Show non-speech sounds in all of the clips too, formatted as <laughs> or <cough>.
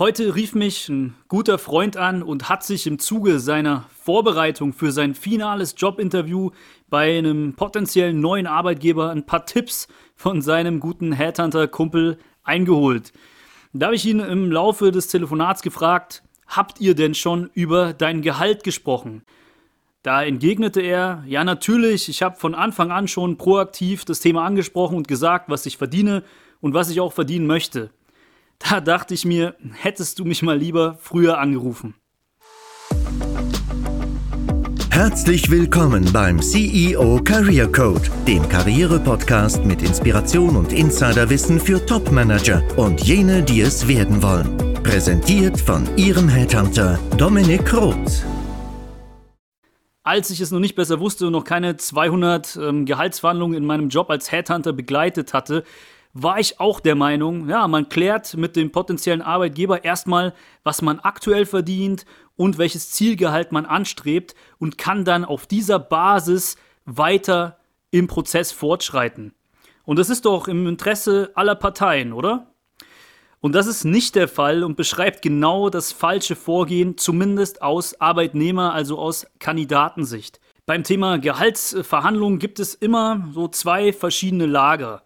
Heute rief mich ein guter Freund an und hat sich im Zuge seiner Vorbereitung für sein finales Jobinterview bei einem potenziellen neuen Arbeitgeber ein paar Tipps von seinem guten Headhunter-Kumpel eingeholt. Da habe ich ihn im Laufe des Telefonats gefragt, habt ihr denn schon über dein Gehalt gesprochen? Da entgegnete er, ja natürlich, ich habe von Anfang an schon proaktiv das Thema angesprochen und gesagt, was ich verdiene und was ich auch verdienen möchte. Da dachte ich mir, hättest du mich mal lieber früher angerufen. Herzlich willkommen beim CEO Career Code, dem Karriere-Podcast mit Inspiration und Insiderwissen für Top-Manager und jene, die es werden wollen. Präsentiert von Ihrem Headhunter Dominik Roth. Als ich es noch nicht besser wusste und noch keine 200 ähm, Gehaltsverhandlungen in meinem Job als Headhunter begleitet hatte, war ich auch der Meinung, ja, man klärt mit dem potenziellen Arbeitgeber erstmal, was man aktuell verdient und welches Zielgehalt man anstrebt und kann dann auf dieser Basis weiter im Prozess fortschreiten. Und das ist doch im Interesse aller Parteien, oder? Und das ist nicht der Fall und beschreibt genau das falsche Vorgehen, zumindest aus Arbeitnehmer, also aus Kandidatensicht. Beim Thema Gehaltsverhandlungen gibt es immer so zwei verschiedene Lager.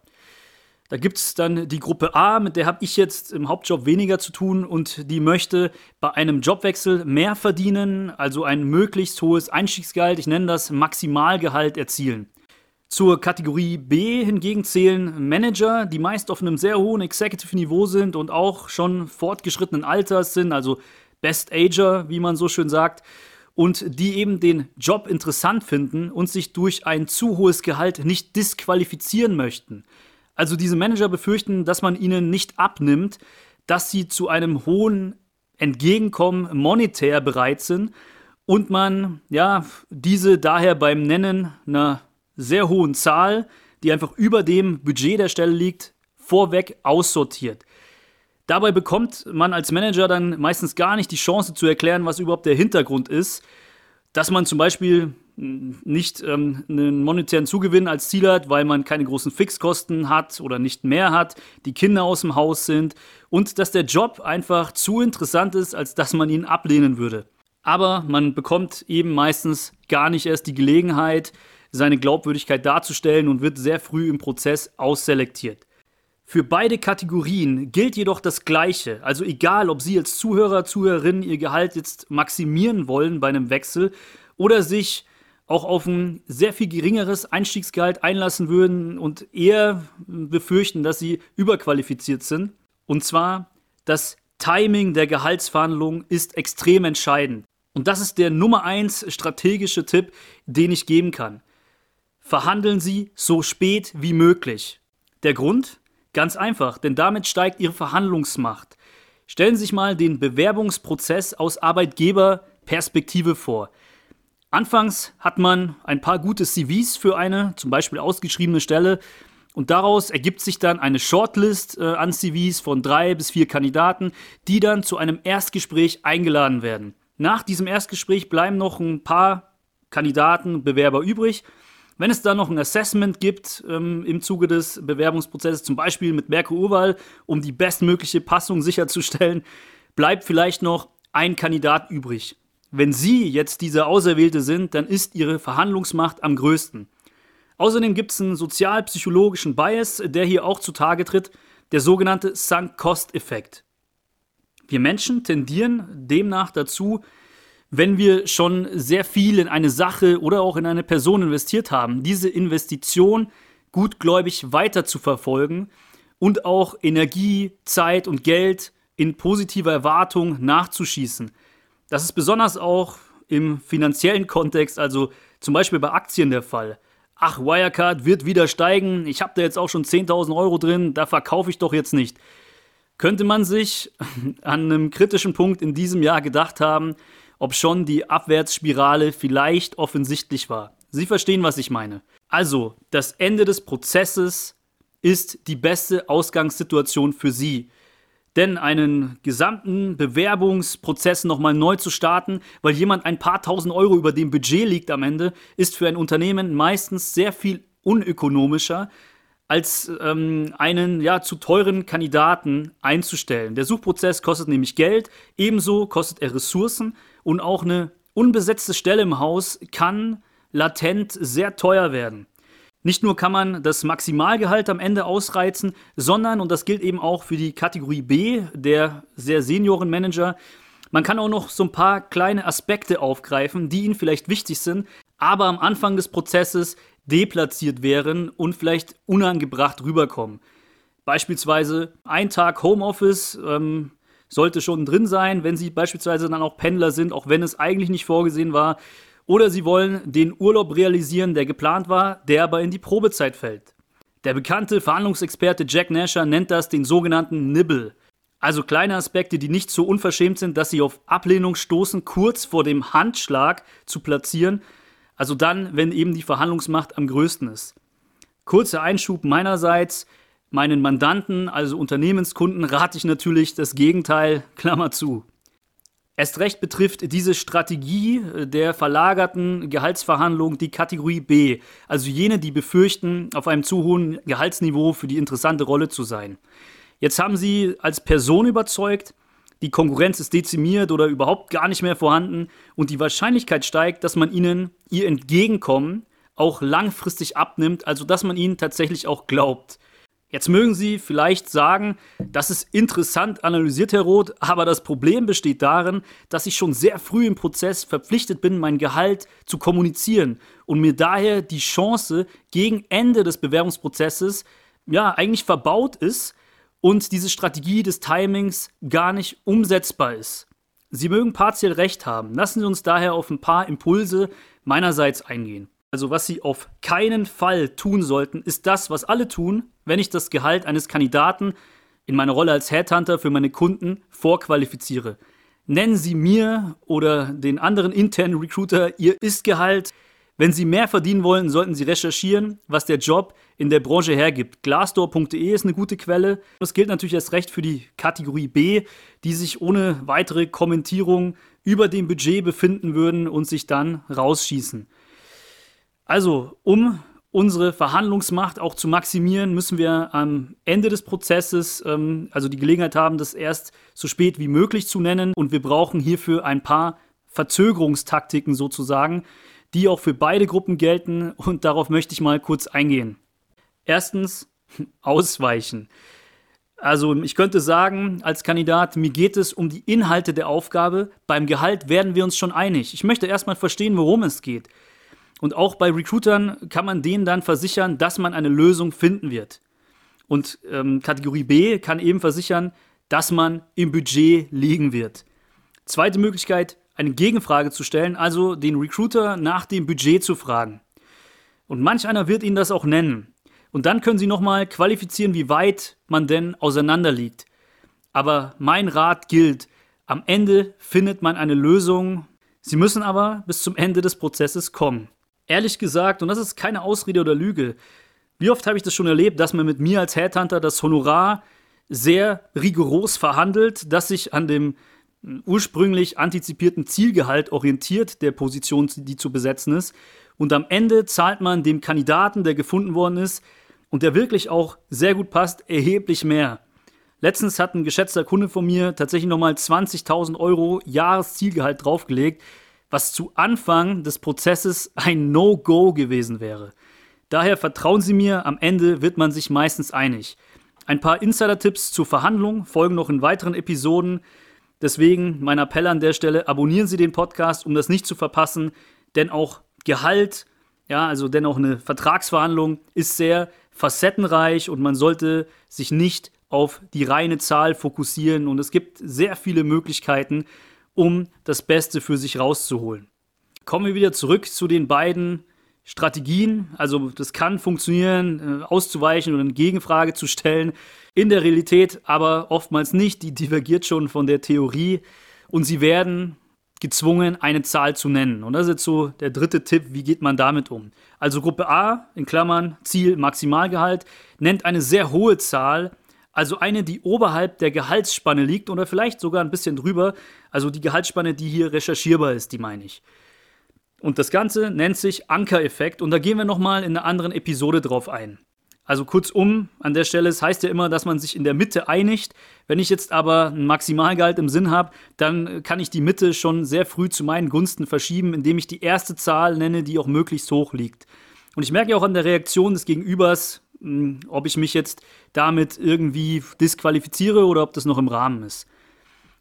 Da gibt es dann die Gruppe A, mit der habe ich jetzt im Hauptjob weniger zu tun und die möchte bei einem Jobwechsel mehr verdienen, also ein möglichst hohes Einstiegsgehalt, ich nenne das Maximalgehalt erzielen. Zur Kategorie B hingegen zählen Manager, die meist auf einem sehr hohen Executive-Niveau sind und auch schon fortgeschrittenen Alters sind, also Best Ager, wie man so schön sagt, und die eben den Job interessant finden und sich durch ein zu hohes Gehalt nicht disqualifizieren möchten. Also diese Manager befürchten, dass man ihnen nicht abnimmt, dass sie zu einem hohen Entgegenkommen monetär bereit sind und man ja diese daher beim Nennen einer sehr hohen Zahl, die einfach über dem Budget der Stelle liegt, vorweg aussortiert. Dabei bekommt man als Manager dann meistens gar nicht die Chance zu erklären, was überhaupt der Hintergrund ist, dass man zum Beispiel nicht ähm, einen monetären Zugewinn als Ziel hat, weil man keine großen Fixkosten hat oder nicht mehr hat, die Kinder aus dem Haus sind und dass der Job einfach zu interessant ist, als dass man ihn ablehnen würde. Aber man bekommt eben meistens gar nicht erst die Gelegenheit, seine Glaubwürdigkeit darzustellen und wird sehr früh im Prozess ausselektiert. Für beide Kategorien gilt jedoch das Gleiche. Also egal, ob Sie als Zuhörer, Zuhörerin Ihr Gehalt jetzt maximieren wollen bei einem Wechsel oder sich auch auf ein sehr viel geringeres Einstiegsgehalt einlassen würden und eher befürchten, dass sie überqualifiziert sind. Und zwar, das Timing der Gehaltsverhandlungen ist extrem entscheidend. Und das ist der Nummer eins strategische Tipp, den ich geben kann. Verhandeln Sie so spät wie möglich. Der Grund? Ganz einfach, denn damit steigt Ihre Verhandlungsmacht. Stellen Sie sich mal den Bewerbungsprozess aus Arbeitgeberperspektive vor. Anfangs hat man ein paar gute CVs für eine, zum Beispiel ausgeschriebene Stelle. Und daraus ergibt sich dann eine Shortlist äh, an CVs von drei bis vier Kandidaten, die dann zu einem Erstgespräch eingeladen werden. Nach diesem Erstgespräch bleiben noch ein paar Kandidaten, Bewerber übrig. Wenn es dann noch ein Assessment gibt ähm, im Zuge des Bewerbungsprozesses, zum Beispiel mit Merkur Urwahl, um die bestmögliche Passung sicherzustellen, bleibt vielleicht noch ein Kandidat übrig. Wenn Sie jetzt dieser Auserwählte sind, dann ist Ihre Verhandlungsmacht am größten. Außerdem gibt es einen sozialpsychologischen Bias, der hier auch zutage tritt, der sogenannte Sunk-Cost-Effekt. Wir Menschen tendieren demnach dazu, wenn wir schon sehr viel in eine Sache oder auch in eine Person investiert haben, diese Investition gutgläubig weiter zu verfolgen und auch Energie, Zeit und Geld in positiver Erwartung nachzuschießen. Das ist besonders auch im finanziellen Kontext, also zum Beispiel bei Aktien der Fall. Ach, Wirecard wird wieder steigen, ich habe da jetzt auch schon 10.000 Euro drin, da verkaufe ich doch jetzt nicht. Könnte man sich <laughs> an einem kritischen Punkt in diesem Jahr gedacht haben, ob schon die Abwärtsspirale vielleicht offensichtlich war. Sie verstehen, was ich meine. Also, das Ende des Prozesses ist die beste Ausgangssituation für Sie. Denn einen gesamten Bewerbungsprozess nochmal neu zu starten, weil jemand ein paar tausend Euro über dem Budget liegt am Ende, ist für ein Unternehmen meistens sehr viel unökonomischer, als ähm, einen ja zu teuren Kandidaten einzustellen. Der Suchprozess kostet nämlich Geld, ebenso kostet er Ressourcen und auch eine unbesetzte Stelle im Haus kann latent sehr teuer werden. Nicht nur kann man das Maximalgehalt am Ende ausreizen, sondern, und das gilt eben auch für die Kategorie B, der sehr Seniorenmanager, man kann auch noch so ein paar kleine Aspekte aufgreifen, die Ihnen vielleicht wichtig sind, aber am Anfang des Prozesses deplatziert wären und vielleicht unangebracht rüberkommen. Beispielsweise ein Tag Homeoffice ähm, sollte schon drin sein, wenn Sie beispielsweise dann auch Pendler sind, auch wenn es eigentlich nicht vorgesehen war. Oder Sie wollen den Urlaub realisieren, der geplant war, der aber in die Probezeit fällt. Der bekannte Verhandlungsexperte Jack Nasher nennt das den sogenannten Nibble. Also kleine Aspekte, die nicht so unverschämt sind, dass sie auf Ablehnung stoßen, kurz vor dem Handschlag zu platzieren. Also dann, wenn eben die Verhandlungsmacht am größten ist. Kurzer Einschub meinerseits. Meinen Mandanten, also Unternehmenskunden, rate ich natürlich das Gegenteil, <laughs> Klammer zu. Erst recht betrifft diese Strategie der verlagerten Gehaltsverhandlung die Kategorie B, also jene, die befürchten, auf einem zu hohen Gehaltsniveau für die interessante Rolle zu sein. Jetzt haben sie als Person überzeugt, die Konkurrenz ist dezimiert oder überhaupt gar nicht mehr vorhanden und die Wahrscheinlichkeit steigt, dass man ihnen ihr Entgegenkommen auch langfristig abnimmt, also dass man ihnen tatsächlich auch glaubt. Jetzt mögen Sie vielleicht sagen, das ist interessant analysiert, Herr Roth, aber das Problem besteht darin, dass ich schon sehr früh im Prozess verpflichtet bin, mein Gehalt zu kommunizieren und mir daher die Chance gegen Ende des Bewerbungsprozesses ja eigentlich verbaut ist, und diese Strategie des Timings gar nicht umsetzbar ist. Sie mögen partiell recht haben. Lassen Sie uns daher auf ein paar Impulse meinerseits eingehen. Also was Sie auf keinen Fall tun sollten, ist das, was alle tun, wenn ich das Gehalt eines Kandidaten in meiner Rolle als Headhunter für meine Kunden vorqualifiziere. Nennen Sie mir oder den anderen internen Recruiter Ihr Ist-Gehalt, wenn Sie mehr verdienen wollen, sollten Sie recherchieren, was der Job in der Branche hergibt. Glassdoor.de ist eine gute Quelle. Das gilt natürlich erst recht für die Kategorie B, die sich ohne weitere Kommentierung über dem Budget befinden würden und sich dann rausschießen. Also, um unsere Verhandlungsmacht auch zu maximieren, müssen wir am Ende des Prozesses ähm, also die Gelegenheit haben, das erst so spät wie möglich zu nennen. Und wir brauchen hierfür ein paar Verzögerungstaktiken sozusagen, die auch für beide Gruppen gelten und darauf möchte ich mal kurz eingehen. Erstens, <laughs> ausweichen. Also ich könnte sagen, als Kandidat, mir geht es um die Inhalte der Aufgabe. Beim Gehalt werden wir uns schon einig. Ich möchte erstmal verstehen, worum es geht. Und auch bei Recruitern kann man denen dann versichern, dass man eine Lösung finden wird. Und ähm, Kategorie B kann eben versichern, dass man im Budget liegen wird. Zweite Möglichkeit, eine Gegenfrage zu stellen, also den Recruiter nach dem Budget zu fragen. Und manch einer wird Ihnen das auch nennen. Und dann können Sie nochmal qualifizieren, wie weit man denn auseinander liegt. Aber mein Rat gilt, am Ende findet man eine Lösung. Sie müssen aber bis zum Ende des Prozesses kommen. Ehrlich gesagt, und das ist keine Ausrede oder Lüge, wie oft habe ich das schon erlebt, dass man mit mir als Headhunter das Honorar sehr rigoros verhandelt, dass sich an dem ursprünglich antizipierten Zielgehalt orientiert der Position, die zu besetzen ist. Und am Ende zahlt man dem Kandidaten, der gefunden worden ist und der wirklich auch sehr gut passt, erheblich mehr. Letztens hat ein geschätzter Kunde von mir tatsächlich nochmal 20.000 Euro Jahreszielgehalt draufgelegt, was zu Anfang des Prozesses ein No-Go gewesen wäre. Daher vertrauen Sie mir, am Ende wird man sich meistens einig. Ein paar Insider-Tipps zur Verhandlung folgen noch in weiteren Episoden. Deswegen mein Appell an der Stelle, abonnieren Sie den Podcast, um das nicht zu verpassen, denn auch Gehalt, ja, also denn auch eine Vertragsverhandlung ist sehr facettenreich und man sollte sich nicht auf die reine Zahl fokussieren und es gibt sehr viele Möglichkeiten, um das Beste für sich rauszuholen. Kommen wir wieder zurück zu den beiden Strategien. Also das kann funktionieren, äh, auszuweichen oder eine Gegenfrage zu stellen. In der Realität aber oftmals nicht. Die divergiert schon von der Theorie. Und sie werden gezwungen, eine Zahl zu nennen. Und das ist jetzt so der dritte Tipp, wie geht man damit um? Also Gruppe A, in Klammern, Ziel Maximalgehalt, nennt eine sehr hohe Zahl, also eine, die oberhalb der Gehaltsspanne liegt oder vielleicht sogar ein bisschen drüber. Also die Gehaltsspanne, die hier recherchierbar ist, die meine ich. Und das Ganze nennt sich Ankereffekt und da gehen wir nochmal in einer anderen Episode drauf ein. Also kurzum, an der Stelle, es heißt ja immer, dass man sich in der Mitte einigt. Wenn ich jetzt aber ein Maximalgehalt im Sinn habe, dann kann ich die Mitte schon sehr früh zu meinen Gunsten verschieben, indem ich die erste Zahl nenne, die auch möglichst hoch liegt. Und ich merke ja auch an der Reaktion des Gegenübers, hm, ob ich mich jetzt damit irgendwie disqualifiziere oder ob das noch im Rahmen ist.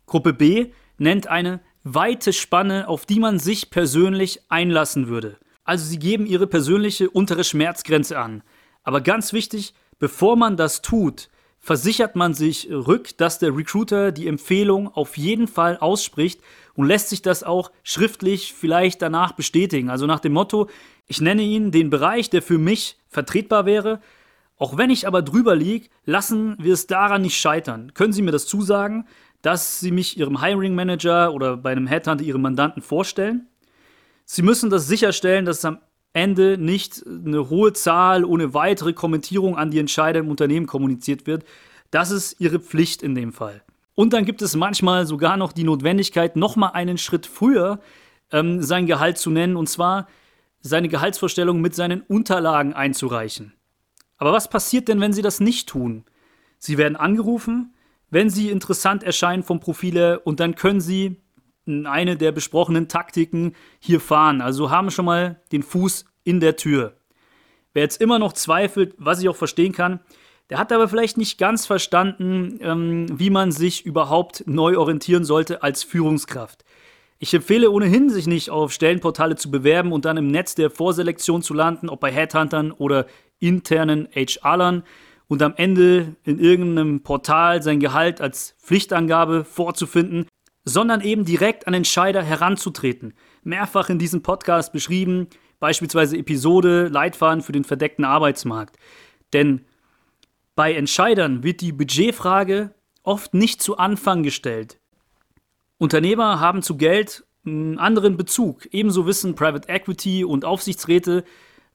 Gruppe B nennt eine weite Spanne, auf die man sich persönlich einlassen würde. Also sie geben ihre persönliche untere Schmerzgrenze an. Aber ganz wichtig, bevor man das tut, versichert man sich rück, dass der Recruiter die Empfehlung auf jeden Fall ausspricht und lässt sich das auch schriftlich vielleicht danach bestätigen. Also nach dem Motto, ich nenne Ihnen den Bereich, der für mich vertretbar wäre. Auch wenn ich aber drüber liege, lassen wir es daran nicht scheitern. Können Sie mir das zusagen, dass Sie mich Ihrem Hiring Manager oder bei einem Headhunter Ihrem Mandanten vorstellen? Sie müssen das sicherstellen, dass es am Ende nicht eine hohe Zahl ohne weitere Kommentierung an die Entscheider im Unternehmen kommuniziert wird. Das ist ihre Pflicht in dem Fall. Und dann gibt es manchmal sogar noch die Notwendigkeit, nochmal einen Schritt früher ähm, sein Gehalt zu nennen, und zwar seine Gehaltsvorstellung mit seinen Unterlagen einzureichen. Aber was passiert denn, wenn Sie das nicht tun? Sie werden angerufen, wenn Sie interessant erscheinen vom Profil und dann können Sie eine der besprochenen Taktiken hier fahren. Also haben schon mal den Fuß in der Tür. Wer jetzt immer noch zweifelt, was ich auch verstehen kann, der hat aber vielleicht nicht ganz verstanden, ähm, wie man sich überhaupt neu orientieren sollte als Führungskraft. Ich empfehle ohnehin, sich nicht auf Stellenportale zu bewerben und dann im Netz der Vorselektion zu landen, ob bei Headhuntern oder internen HR-Lern und am Ende in irgendeinem Portal sein Gehalt als Pflichtangabe vorzufinden, sondern eben direkt an Entscheider heranzutreten. Mehrfach in diesem Podcast beschrieben, beispielsweise Episode Leitfaden für den verdeckten Arbeitsmarkt. Denn bei Entscheidern wird die Budgetfrage oft nicht zu Anfang gestellt. Unternehmer haben zu Geld einen anderen Bezug. Ebenso wissen Private Equity und Aufsichtsräte,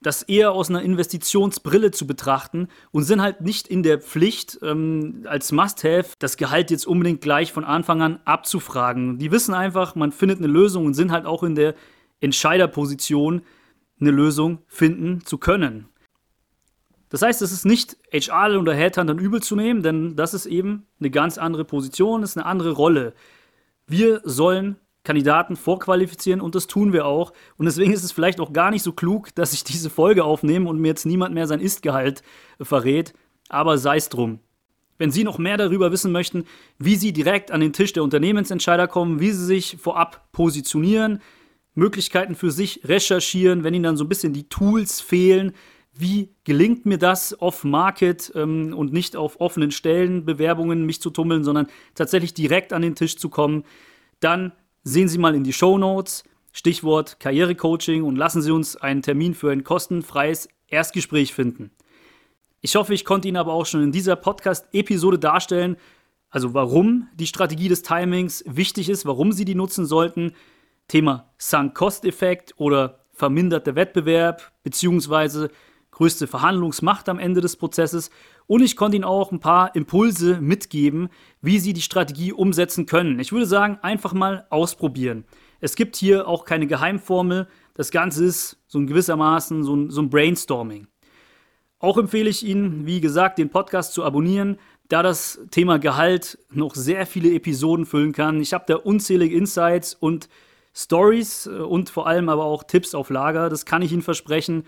das eher aus einer Investitionsbrille zu betrachten und sind halt nicht in der Pflicht, ähm, als Must-Have das Gehalt jetzt unbedingt gleich von Anfang an abzufragen. Die wissen einfach, man findet eine Lösung und sind halt auch in der Entscheiderposition, eine Lösung finden zu können. Das heißt, es ist nicht HR oder Headhuntern übel zu nehmen, denn das ist eben eine ganz andere Position, ist eine andere Rolle. Wir sollen Kandidaten vorqualifizieren und das tun wir auch. Und deswegen ist es vielleicht auch gar nicht so klug, dass ich diese Folge aufnehme und mir jetzt niemand mehr sein Istgehalt verrät. Aber sei es drum. Wenn Sie noch mehr darüber wissen möchten, wie Sie direkt an den Tisch der Unternehmensentscheider kommen, wie Sie sich vorab positionieren, Möglichkeiten für sich recherchieren, wenn Ihnen dann so ein bisschen die Tools fehlen, wie gelingt mir das off-Market ähm, und nicht auf offenen Stellen, Bewerbungen mich zu tummeln, sondern tatsächlich direkt an den Tisch zu kommen, dann sehen Sie mal in die Show Notes, Stichwort Karrierecoaching und lassen Sie uns einen Termin für ein kostenfreies Erstgespräch finden. Ich hoffe, ich konnte Ihnen aber auch schon in dieser Podcast-Episode darstellen, also warum die Strategie des Timings wichtig ist, warum Sie die nutzen sollten. Thema Sunk-Cost-Effekt oder verminderter Wettbewerb beziehungsweise größte Verhandlungsmacht am Ende des Prozesses. Und ich konnte Ihnen auch ein paar Impulse mitgeben, wie Sie die Strategie umsetzen können. Ich würde sagen, einfach mal ausprobieren. Es gibt hier auch keine Geheimformel. Das Ganze ist so ein gewissermaßen so ein, so ein Brainstorming. Auch empfehle ich Ihnen, wie gesagt, den Podcast zu abonnieren, da das Thema Gehalt noch sehr viele Episoden füllen kann. Ich habe da unzählige Insights und Stories äh, und vor allem aber auch Tipps auf Lager. Das kann ich Ihnen versprechen.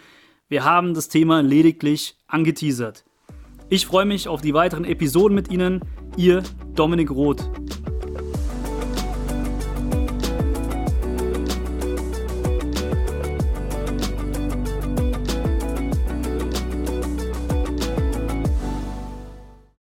Wir haben das Thema lediglich angeteasert. Ich freue mich auf die weiteren Episoden mit Ihnen. Ihr Dominik Roth.